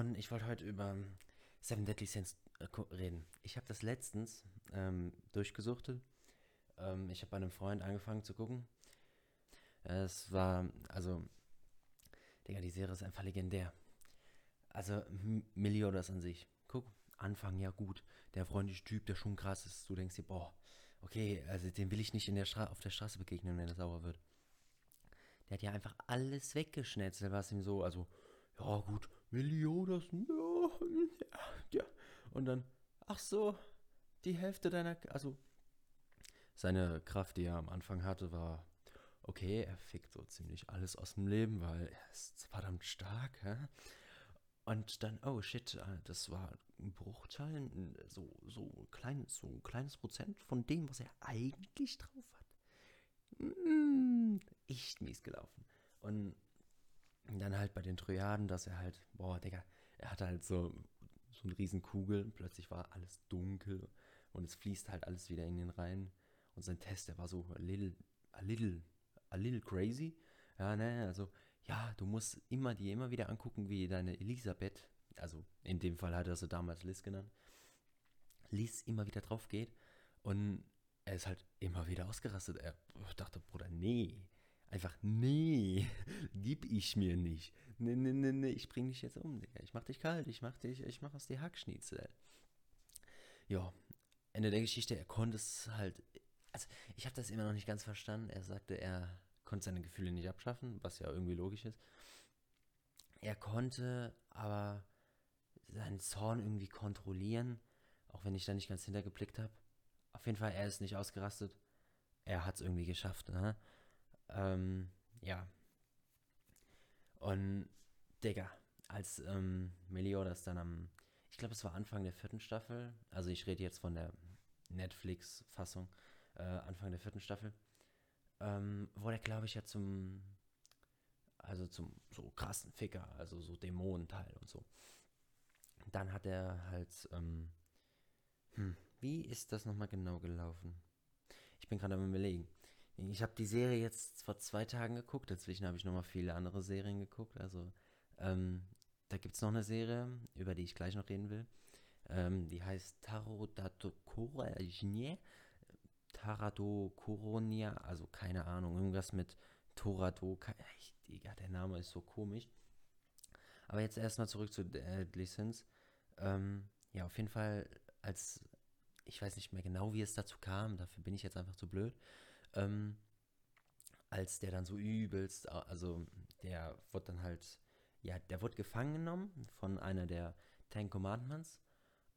Und ich wollte heute über Seven Deadly Sins äh, reden. Ich habe das letztens ähm, durchgesuchtet. Ähm, ich habe bei einem Freund angefangen zu gucken. Es war, also, Digga, die Serie ist einfach legendär. Also, Meliodas an sich. Guck, Anfang ja gut. Der freundliche Typ, der schon krass ist. Du denkst dir, boah, okay, also den will ich nicht in der Stra auf der Straße begegnen, wenn er sauer wird. Der hat ja einfach alles weggeschnetzelt, was ihm so, also, ja gut, Meliodas, ja. Und dann, ach so, die Hälfte deiner, also, seine Kraft, die er am Anfang hatte, war, okay, er fickt so ziemlich alles aus dem Leben, weil er ist verdammt stark, hä? Und dann, oh shit, äh, das war ein Bruchteil, so, so, klein, so ein kleines Prozent von dem, was er eigentlich drauf hat. Mm, echt mies gelaufen. Und dann halt bei den Trojaden, dass er halt, boah, Digga, er hatte halt so, so eine riesen Kugel, plötzlich war alles dunkel und es fließt halt alles wieder in den rein. Und sein Test, der war so a little, a little, a little crazy. Ja, ne, also, ja, du musst immer die immer wieder angucken, wie deine Elisabeth, also in dem Fall hat er sie damals Liz genannt, Liz immer wieder drauf geht und er ist halt immer wieder ausgerastet. Er dachte, Bruder, nee, einfach nee, gib ich mir nicht. Nee, nee, nee, nee, ich bring dich jetzt um, Digga. Ich mach dich kalt, ich mach dich, ich mach aus dir Hackschnitzel. Ja, Ende der Geschichte, er konnte es halt, also ich habe das immer noch nicht ganz verstanden. Er sagte, er konnte seine Gefühle nicht abschaffen, was ja irgendwie logisch ist. Er konnte aber seinen Zorn irgendwie kontrollieren, auch wenn ich da nicht ganz hintergeblickt habe. Auf jeden Fall, er ist nicht ausgerastet. Er hat es irgendwie geschafft, ne? Ähm, ja. Und, Digga, als ähm, Meliodas dann am, ich glaube, es war Anfang der vierten Staffel, also ich rede jetzt von der Netflix-Fassung, äh, Anfang der vierten Staffel, ähm, wurde er, glaube ich, ja zum, also zum so krassen Ficker, also so Dämonenteil und so. Dann hat er halt, ähm, hm, wie ist das nochmal genau gelaufen? Ich bin gerade am überlegen. Ich habe die Serie jetzt vor zwei Tagen geguckt, dazwischen habe ich nochmal viele andere Serien geguckt. Also, ähm, da gibt es noch eine Serie, über die ich gleich noch reden will. Ähm, die heißt Tarot Dato Coragne. Tarado Coronia, also keine Ahnung, irgendwas mit Torado. Digga, der Name ist so komisch. Aber jetzt erstmal zurück zu Deadly Sins. Ähm, ja, auf jeden Fall, als ich weiß nicht mehr genau, wie es dazu kam, dafür bin ich jetzt einfach zu blöd. Ähm, als der dann so übelst, also der wurde dann halt, ja, der wurde gefangen genommen von einer der Ten Commandments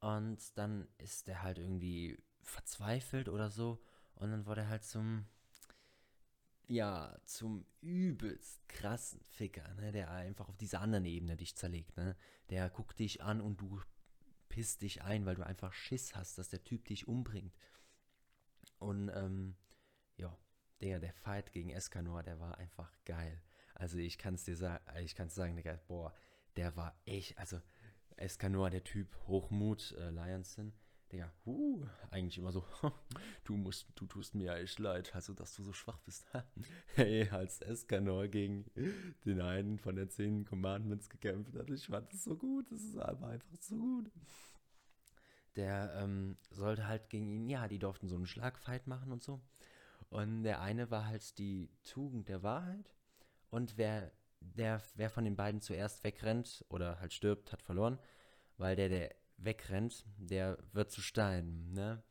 und dann ist der halt irgendwie verzweifelt oder so und dann wurde er halt zum, ja, zum übelst krassen Ficker, ne, der einfach auf dieser anderen Ebene dich zerlegt, ne, der guckt dich an und du pisst dich ein, weil du einfach Schiss hast, dass der Typ dich umbringt. Und, ähm, ja, der, der Fight gegen Escanor, der war einfach geil. Also ich kann es dir sagen, ich kann sagen, Digga, boah, der war echt, also Escanor, der Typ, Hochmut, äh, Lionson, Digga, huh, eigentlich immer so, du musst, du tust mir echt leid, also dass du so schwach bist. hey, als Escanor gegen den einen von den zehn Commandments gekämpft hat, ich fand das so gut, das ist aber einfach so gut. Der ähm, sollte halt gegen ihn, ja, die durften so einen Schlagfight machen und so. Und der eine war halt die Tugend der Wahrheit. Und wer, der, wer von den beiden zuerst wegrennt oder halt stirbt, hat verloren. Weil der, der wegrennt, der wird zu Stein, ne?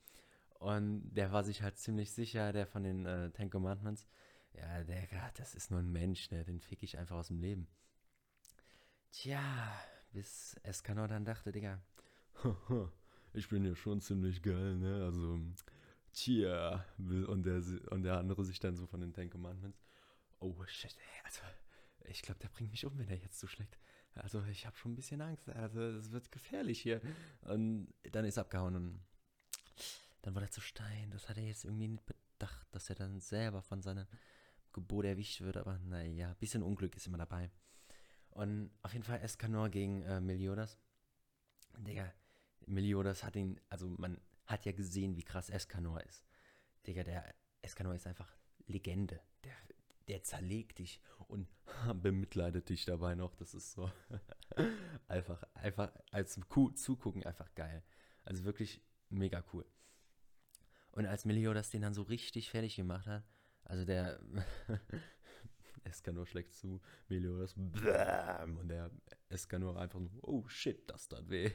Und der war sich halt ziemlich sicher, der von den äh, Ten Commandments. Ja, der, das ist nur ein Mensch, ne? Den fick ich einfach aus dem Leben. Tja, bis Escanor dann dachte, Digga, ich bin ja schon ziemlich geil, ne? Also, tja. Und der, und der andere sich dann so von den Ten Commandments. Oh shit, ey, also, ich glaube, der bringt mich um, wenn er jetzt so schlägt. Also, ich habe schon ein bisschen Angst. Also, es wird gefährlich hier. Und dann ist er abgehauen und dann wurde er zu Stein. Das hat er jetzt irgendwie nicht bedacht, dass er dann selber von seinem Gebot erwischt wird. Aber naja, ein bisschen Unglück ist immer dabei. Und auf jeden Fall Escanor gegen äh, Meliodas. Digga, Meliodas hat ihn, also man hat ja gesehen, wie krass Escanor ist. Digga, der Escanor ist einfach Legende. Der, der zerlegt dich und bemitleidet dich dabei noch. Das ist so einfach, einfach als zugucken einfach geil. Also wirklich mega cool. Und als Meliodas den dann so richtig fertig gemacht hat, also der Escanor schlägt zu, Meliodas bam, und der Escanor einfach so, oh shit, das tat weh.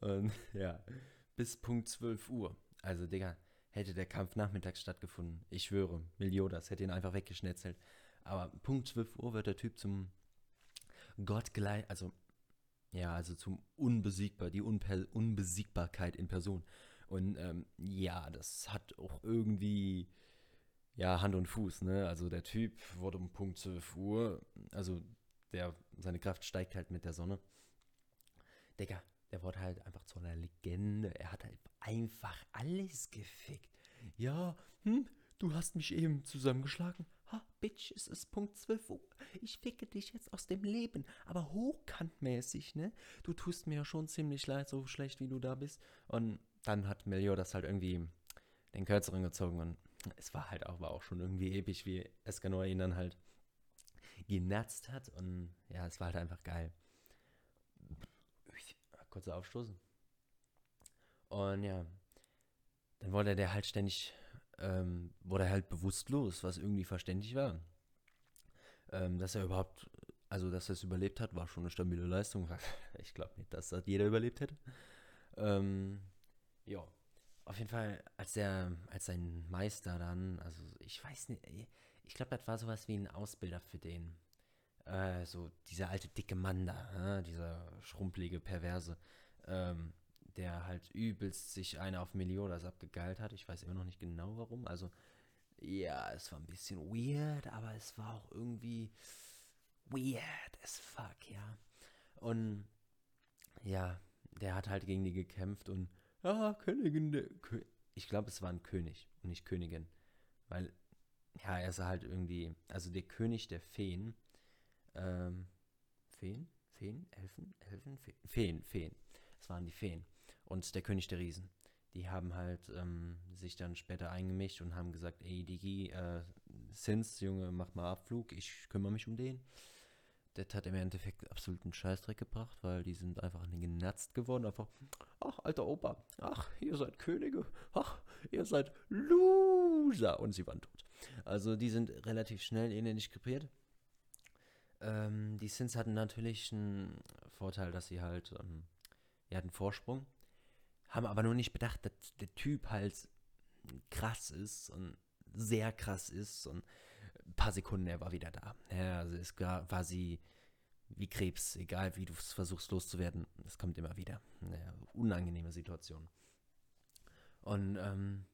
Und ja, bis Punkt 12 Uhr. Also Digga, hätte der Kampf nachmittags stattgefunden. Ich schwöre, Meliodas hätte ihn einfach weggeschnetzelt. Aber Punkt 12 Uhr wird der Typ zum Gott gleich, also ja, also zum Unbesiegbar, die Unper Unbesiegbarkeit in Person. Und ähm, ja, das hat auch irgendwie ja Hand und Fuß, ne? Also der Typ wurde um Punkt 12 Uhr, also der, seine Kraft steigt halt mit der Sonne. Digga, der wurde halt einfach zu einer Legende. Er hat halt einfach alles gefickt. Ja, hm, du hast mich eben zusammengeschlagen. Ha, Bitch, es ist Punkt 12 Uhr. Ich ficke dich jetzt aus dem Leben. Aber hochkantmäßig, ne? Du tust mir ja schon ziemlich leid, so schlecht wie du da bist. Und dann hat Melio das halt irgendwie den Kürzeren gezogen. Und es war halt auch, war auch schon irgendwie episch, wie Escanor ihn dann halt genatzt hat. Und ja, es war halt einfach geil. Kurzer Aufstoßen. Und ja, dann wurde der halt ständig, ähm, wurde er halt bewusstlos, was irgendwie verständlich war. Ähm, dass er überhaupt, also dass er es überlebt hat, war schon eine stabile Leistung. Ich glaube nicht, dass das jeder überlebt hätte. Ähm, ja, auf jeden Fall, als der, als sein Meister dann, also ich weiß nicht, ich glaube, das war sowas wie ein Ausbilder für den. Äh, so dieser alte dicke Mann da, äh, dieser schrumpelige Perverse. Ähm, der halt übelst sich eine auf Meliodas abgegeilt hat. Ich weiß immer noch nicht genau warum. Also, ja, es war ein bisschen weird, aber es war auch irgendwie weird as fuck, ja. Und ja, der hat halt gegen die gekämpft und ja, Königin, der Kö ich glaube, es war ein König und nicht Königin. Weil, ja, er ist halt irgendwie, also der König der Feen, ähm, Feen? Feen? Elfen? Elfen? Feen? Feen, Feen. Es waren die Feen und der König der Riesen. Die haben halt ähm, sich dann später eingemischt und haben gesagt, ey Digi, äh, Sins, Junge, mach mal Abflug, ich kümmere mich um den. Das hat im Endeffekt absoluten Scheißdreck gebracht, weil die sind einfach genatzt geworden. Einfach, ach, alter Opa, ach, ihr seid Könige, ach, ihr seid Loser. Und sie waren tot. Also die sind relativ schnell ähnlich krepiert. Ähm, die Sins hatten natürlich einen Vorteil, dass sie halt, ähm, ja, einen Vorsprung haben aber nur nicht bedacht, dass der Typ halt krass ist und sehr krass ist und ein paar Sekunden, er war wieder da. Ja, also es war sie wie Krebs, egal wie du es versuchst loszuwerden, es kommt immer wieder. Eine unangenehme Situation. Und ähm,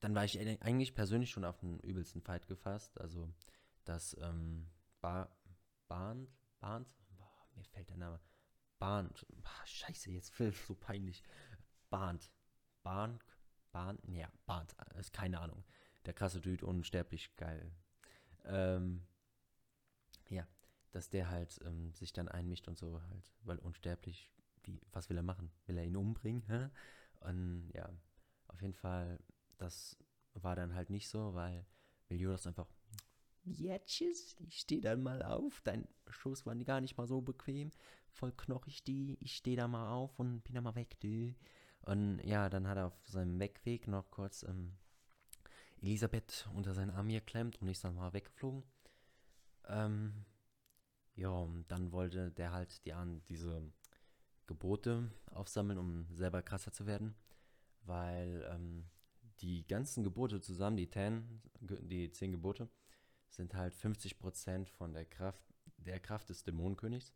dann war ich eigentlich persönlich schon auf den übelsten Fight gefasst. Also das ähm, ba Bahn, Bahn, mir fällt der Name, Bahn, scheiße, jetzt wird so peinlich. Bahnt. Bahn, Bahn, ja, Bahnt, ist keine Ahnung. Der krasse Dude, unsterblich geil. Ähm, ja, dass der halt ähm, sich dann einmischt und so halt, weil unsterblich, wie, was will er machen? Will er ihn umbringen? Hä? Und ja, auf jeden Fall, das war dann halt nicht so, weil Meliodas einfach, ja, tschüss, ich stehe dann mal auf, dein Schoß war gar nicht mal so bequem, voll knochig die, ich stehe da mal auf und bin da mal weg, du. Und ja, dann hat er auf seinem Wegweg noch kurz ähm, Elisabeth unter seinen Arm geklemmt und ist dann mal weggeflogen. Ähm, ja, und dann wollte der halt die an diese Gebote aufsammeln, um selber krasser zu werden. Weil ähm, die ganzen Gebote zusammen, die, ten, die zehn Gebote, sind halt 50% von der Kraft, der Kraft des Dämonenkönigs.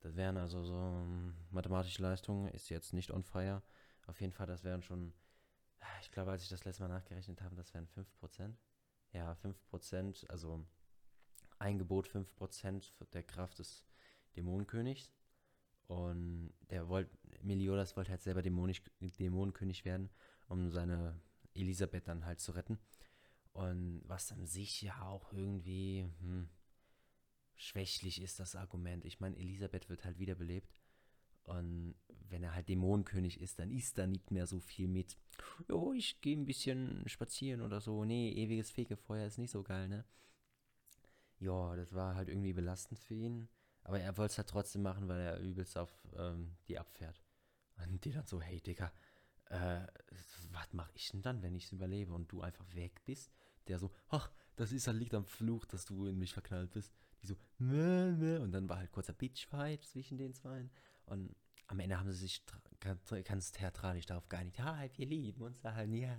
Das wären also so um, mathematische Leistungen, ist jetzt nicht on fire. Auf jeden Fall, das wären schon, ich glaube, als ich das letzte Mal nachgerechnet habe, das wären 5%. Ja, 5%, also ein Gebot 5% der Kraft des Dämonenkönigs. Und der wollte, Meliodas wollte halt selber Dämonisch, Dämonenkönig werden, um seine Elisabeth dann halt zu retten. Und was an sich ja auch irgendwie, hm, schwächlich ist das Argument. Ich meine, Elisabeth wird halt wiederbelebt. Und wenn er halt Dämonenkönig ist, dann ist da nicht mehr so viel mit, jo, ich gehe ein bisschen spazieren oder so. Nee, ewiges Fegefeuer ist nicht so geil, ne? ja, das war halt irgendwie belastend für ihn. Aber er wollte es halt trotzdem machen, weil er übelst auf ähm, die abfährt. Und die dann so, hey Digga, äh, was mache ich denn dann, wenn ich es überlebe und du einfach weg bist? Der so, ach, das ist halt liegt am Fluch, dass du in mich verknallt bist. Die so, meh, meh. und dann war halt kurzer Bitchfight zwischen den zwei. Und am Ende haben sie sich ganz, theatralisch darauf geeinigt, ja, wir lieben uns halt, ja.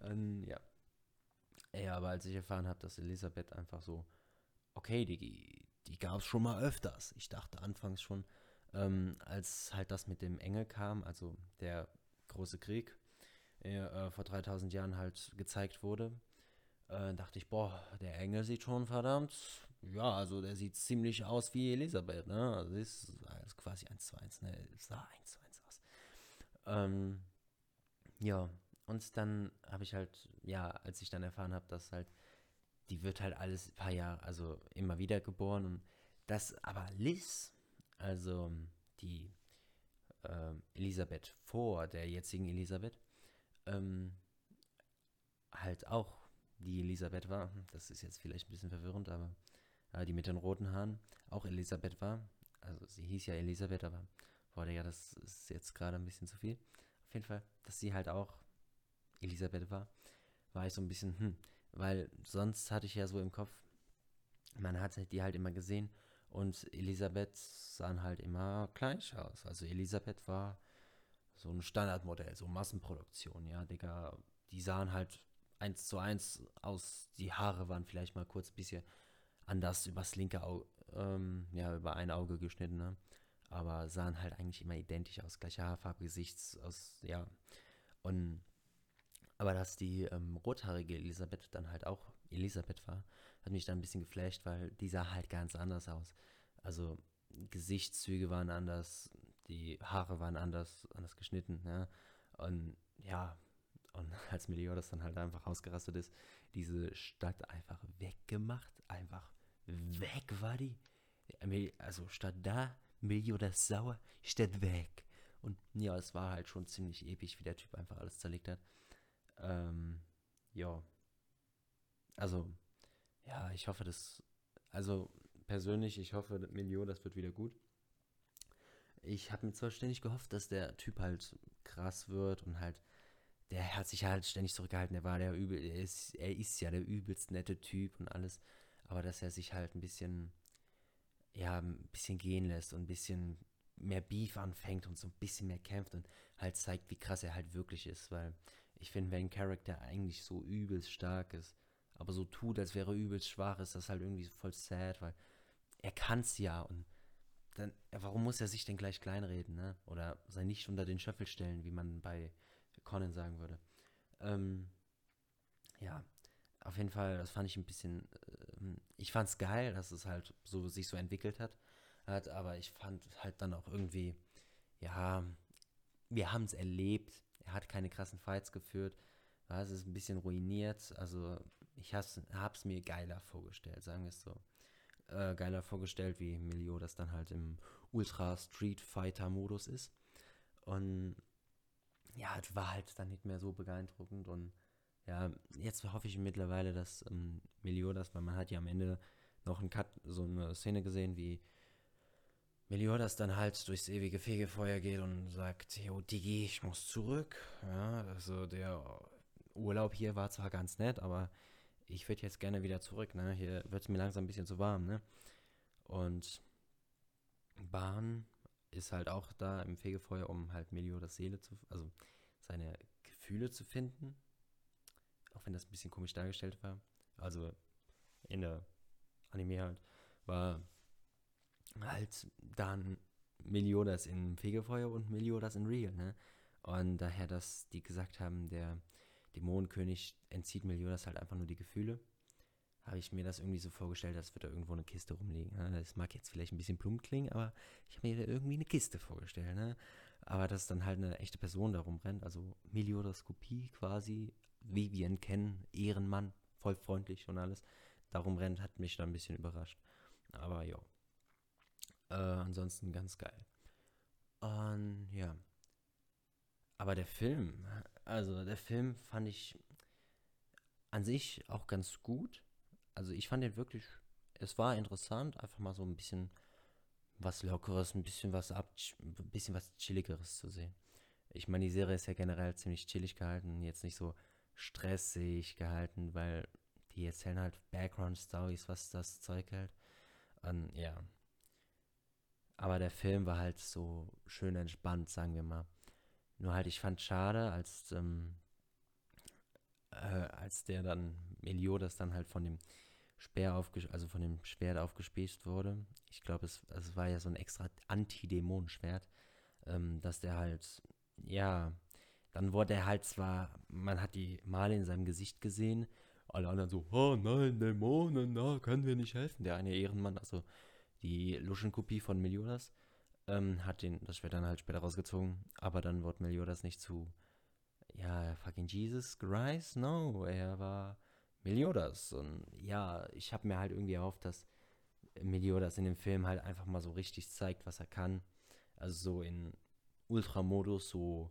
Und ja. Ja, aber als ich erfahren habe, dass Elisabeth einfach so, okay, die, die gab es schon mal öfters. Ich dachte anfangs schon, ähm, als halt das mit dem Engel kam, also der große Krieg, äh, vor 3000 Jahren halt gezeigt wurde, äh, dachte ich, boah, der Engel sieht schon verdammt, ja, also der sieht ziemlich aus wie Elisabeth, ne? Also ist, ist quasi 1 zu 1, ne? Sah 1 zu 1 aus. Ähm, ja, und dann habe ich halt, ja, als ich dann erfahren habe, dass halt, die wird halt alles ein paar Jahre, also immer wieder geboren und das, aber Liz, also die äh, Elisabeth vor der jetzigen Elisabeth, ähm, halt auch die Elisabeth war. Das ist jetzt vielleicht ein bisschen verwirrend, aber äh, die mit den roten Haaren auch Elisabeth war. Also sie hieß ja Elisabeth, aber wurde ja, das ist jetzt gerade ein bisschen zu viel. Auf jeden Fall, dass sie halt auch Elisabeth war, war ich so ein bisschen, hm, weil sonst hatte ich ja so im Kopf, man hat die halt immer gesehen und Elisabeth sahen halt immer gleich aus. Also Elisabeth war so ein Standardmodell, so Massenproduktion, ja, Digga. Die sahen halt eins zu eins aus. Die Haare waren vielleicht mal kurz ein bisschen anders übers linke Auge, ähm, ja, über ein Auge geschnitten, ne? Aber sahen halt eigentlich immer identisch aus. Gleiche Haarfarbe, Gesichts, aus, ja. Und, aber dass die ähm, rothaarige Elisabeth dann halt auch Elisabeth war, hat mich dann ein bisschen geflasht, weil die sah halt ganz anders aus. Also Gesichtszüge waren anders, die Haare waren anders, anders geschnitten, ja. Und ja, und als Meliodas dann halt einfach ausgerastet ist, diese Stadt einfach weggemacht, einfach weg war die. Also statt da, Meliodas sauer, Stadt weg. Und ja, es war halt schon ziemlich episch, wie der Typ einfach alles zerlegt hat. Ähm, ja. Also, ja, ich hoffe, dass, also persönlich, ich hoffe, Milio, das wird wieder gut. Ich habe mir zwar ständig gehofft, dass der Typ halt krass wird und halt, der hat sich halt ständig zurückgehalten, der war der übel, er ist, er ist ja der übelst nette Typ und alles, aber dass er sich halt ein bisschen, ja, ein bisschen gehen lässt und ein bisschen mehr Beef anfängt und so ein bisschen mehr kämpft und halt zeigt, wie krass er halt wirklich ist, weil ich finde, wenn ein Charakter eigentlich so übelst stark ist, aber so tut, als wäre er übelst schwach, ist das halt irgendwie voll sad, weil er kann es ja und dann, warum muss er sich denn gleich kleinreden, ne? Oder sein nicht unter den Schöffel stellen, wie man bei Conan sagen würde. Ähm, ja, auf jeden Fall, das fand ich ein bisschen, äh, ich fand es geil, dass es halt so sich so entwickelt hat, hat, aber ich fand halt dann auch irgendwie, ja, wir haben es erlebt, er hat keine krassen Fights geführt, es ist ein bisschen ruiniert, also ich habe es mir geiler vorgestellt, sagen wir es so. Äh, geiler vorgestellt, wie Milio das dann halt im Ultra Street Fighter Modus ist. Und ja, es war halt dann nicht mehr so beeindruckend und ja, jetzt hoffe ich mittlerweile, dass ähm, Meliodas, weil man hat ja am Ende noch einen Cut, so eine Szene gesehen, wie Meliodas dann halt durchs ewige Fegefeuer geht und sagt, yo, Digi, ich muss zurück. Ja, also der Urlaub hier war zwar ganz nett, aber ich würde jetzt gerne wieder zurück, ne? Hier wird es mir langsam ein bisschen zu warm, ne? Und Bahn ist halt auch da im Fegefeuer, um halt Meliodas Seele zu, also seine Gefühle zu finden. Auch wenn das ein bisschen komisch dargestellt war. Also in der Anime halt, war halt dann Meliodas in Fegefeuer und Meliodas in Real, ne? Und daher, dass die gesagt haben, der Dämonenkönig entzieht Meliodas halt einfach nur die Gefühle. Habe ich mir das irgendwie so vorgestellt, als würde da irgendwo eine Kiste rumliegen. Ne? Das mag jetzt vielleicht ein bisschen plump klingen, aber ich habe mir irgendwie eine Kiste vorgestellt. Ne? Aber dass dann halt eine echte Person da rumrennt, also Meliodas Kopie quasi, wie wir ihn kennen, Ehrenmann, voll freundlich und alles, darum rennt, hat mich da ein bisschen überrascht. Aber ja. Äh, ansonsten ganz geil. Und ja. Aber der Film, also der Film fand ich an sich auch ganz gut. Also ich fand den wirklich es war interessant, einfach mal so ein bisschen was Lockeres, ein bisschen was ab, ein bisschen was Chilligeres zu sehen. Ich meine, die Serie ist ja generell ziemlich chillig gehalten, jetzt nicht so stressig gehalten, weil die erzählen halt Background-Stories, was das Zeug hält. Und ja. Aber der Film war halt so schön entspannt, sagen wir mal. Nur halt, ich fand schade, als, ähm, äh, als der dann, Meliodas dann halt von dem Speer aufges also von dem Schwert aufgespießt wurde. Ich glaube, es, es war ja so ein extra Anti-Dämonenschwert, ähm, dass der halt, ja, dann wurde er halt zwar, man hat die Male in seinem Gesicht gesehen, alle anderen so, oh nein, Dämonen, na, können wir nicht helfen. Der eine Ehrenmann, also die Luschenkopie von Meliodas, ähm, hat den, das Schwert dann halt später rausgezogen, aber dann wurde Meliodas nicht zu, ja, fucking Jesus Christ, no, er war Meliodas. Und ja, ich habe mir halt irgendwie erhofft, dass Meliodas in dem Film halt einfach mal so richtig zeigt, was er kann. Also so in Ultramodus, so,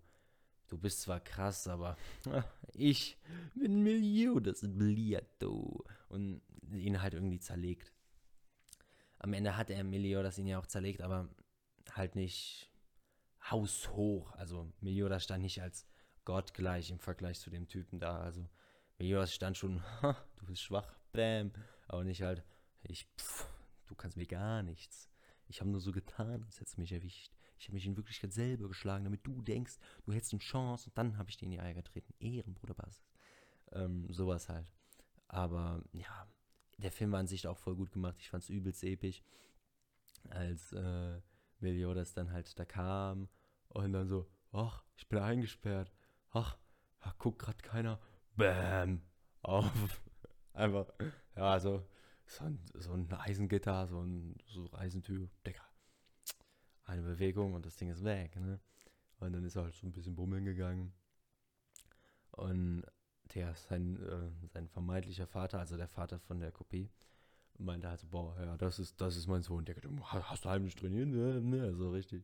du bist zwar krass, aber ich bin Meliodas Bliato. Und ihn halt irgendwie zerlegt. Am Ende hat er Meliodas ihn ja auch zerlegt, aber halt nicht haushoch. Also Meliodas stand nicht als Gott gleich im Vergleich zu dem Typen da. Also Meliodas stand schon, du bist schwach, bam. Aber nicht halt, ich, pff, du kannst mir gar nichts. Ich habe nur so getan, als hättest du mich erwischt. Ich habe mich in Wirklichkeit selber geschlagen, damit du denkst, du hättest eine Chance und dann habe ich dir in die Eier getreten. Ehrenbruder Basis. Ähm, sowas halt. Aber ja, der Film war an sich auch voll gut gemacht. Ich fand es übelst episch, als äh, Meliodas dann halt da kam und dann so, ach, ich bin eingesperrt. Ach, ach guckt gerade keiner. Bäm. Auf. Einfach, ja, so, so ein, so ein Eisengitter, so ein so Eisentür, Decker. Eine Bewegung und das Ding ist weg, ne? Und dann ist er halt so ein bisschen bummeln gegangen. Und der, sein, äh, sein vermeintlicher Vater, also der Vater von der Kopie, meinte halt so, boah, ja, das ist, das ist mein Sohn. Der gesagt, hast du heimlich trainiert? Ne, ne, so richtig.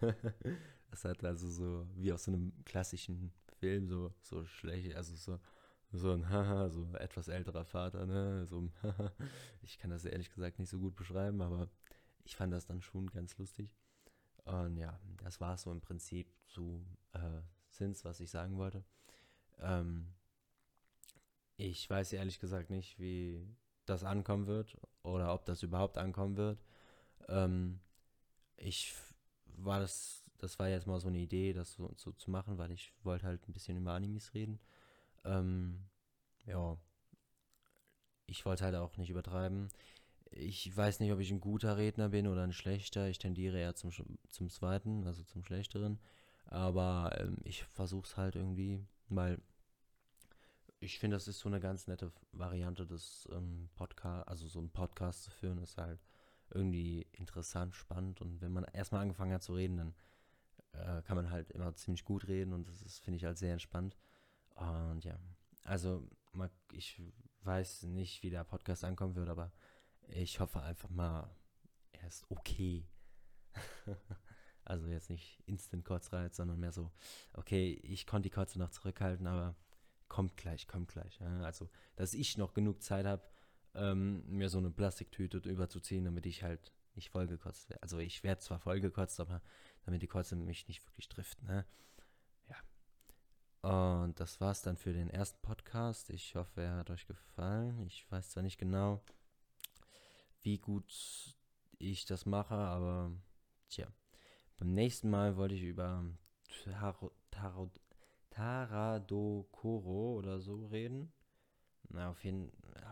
das hat also so, wie aus so einem klassischen Film, so, so schlecht, also so, so ein Haha, so etwas älterer Vater, ne, so ich kann das ehrlich gesagt nicht so gut beschreiben, aber ich fand das dann schon ganz lustig. Und ja, das war so im Prinzip zu äh, Sins, was ich sagen wollte. Ähm, ich weiß ehrlich gesagt nicht, wie das ankommen wird oder ob das überhaupt ankommen wird. Ähm, ich war das, das war jetzt mal so eine Idee, das so, so zu machen, weil ich wollte halt ein bisschen über Animes reden. Ähm, ja, ich wollte halt auch nicht übertreiben. Ich weiß nicht, ob ich ein guter Redner bin oder ein schlechter. Ich tendiere eher zum, zum zweiten, also zum schlechteren. Aber ähm, ich versuche es halt irgendwie, weil ich finde, das ist so eine ganz nette Variante des ähm, Podcast, also so einen Podcast zu führen, ist halt irgendwie interessant, spannend und wenn man erstmal angefangen hat zu reden, dann äh, kann man halt immer ziemlich gut reden und das finde ich, halt sehr entspannt. Und ja, also ich weiß nicht, wie der Podcast ankommen wird, aber ich hoffe einfach mal, er ist okay. also jetzt nicht Instant Kotzreiz, sondern mehr so, okay, ich konnte die Kotze noch zurückhalten, aber kommt gleich, kommt gleich. Also, dass ich noch genug Zeit habe, ähm, mir so eine Plastiktüte überzuziehen, damit ich halt nicht vollgekotzt werde. Also ich werde zwar vollgekotzt, aber damit die Kotze mich nicht wirklich trifft. Ne? Ja. Und das war's dann für den ersten Podcast. Ich hoffe, er hat euch gefallen. Ich weiß zwar nicht genau, wie gut ich das mache, aber tja. Beim nächsten Mal wollte ich über Tarot, Tarot, Taradokoro oder so reden. Na, auf jeden Fall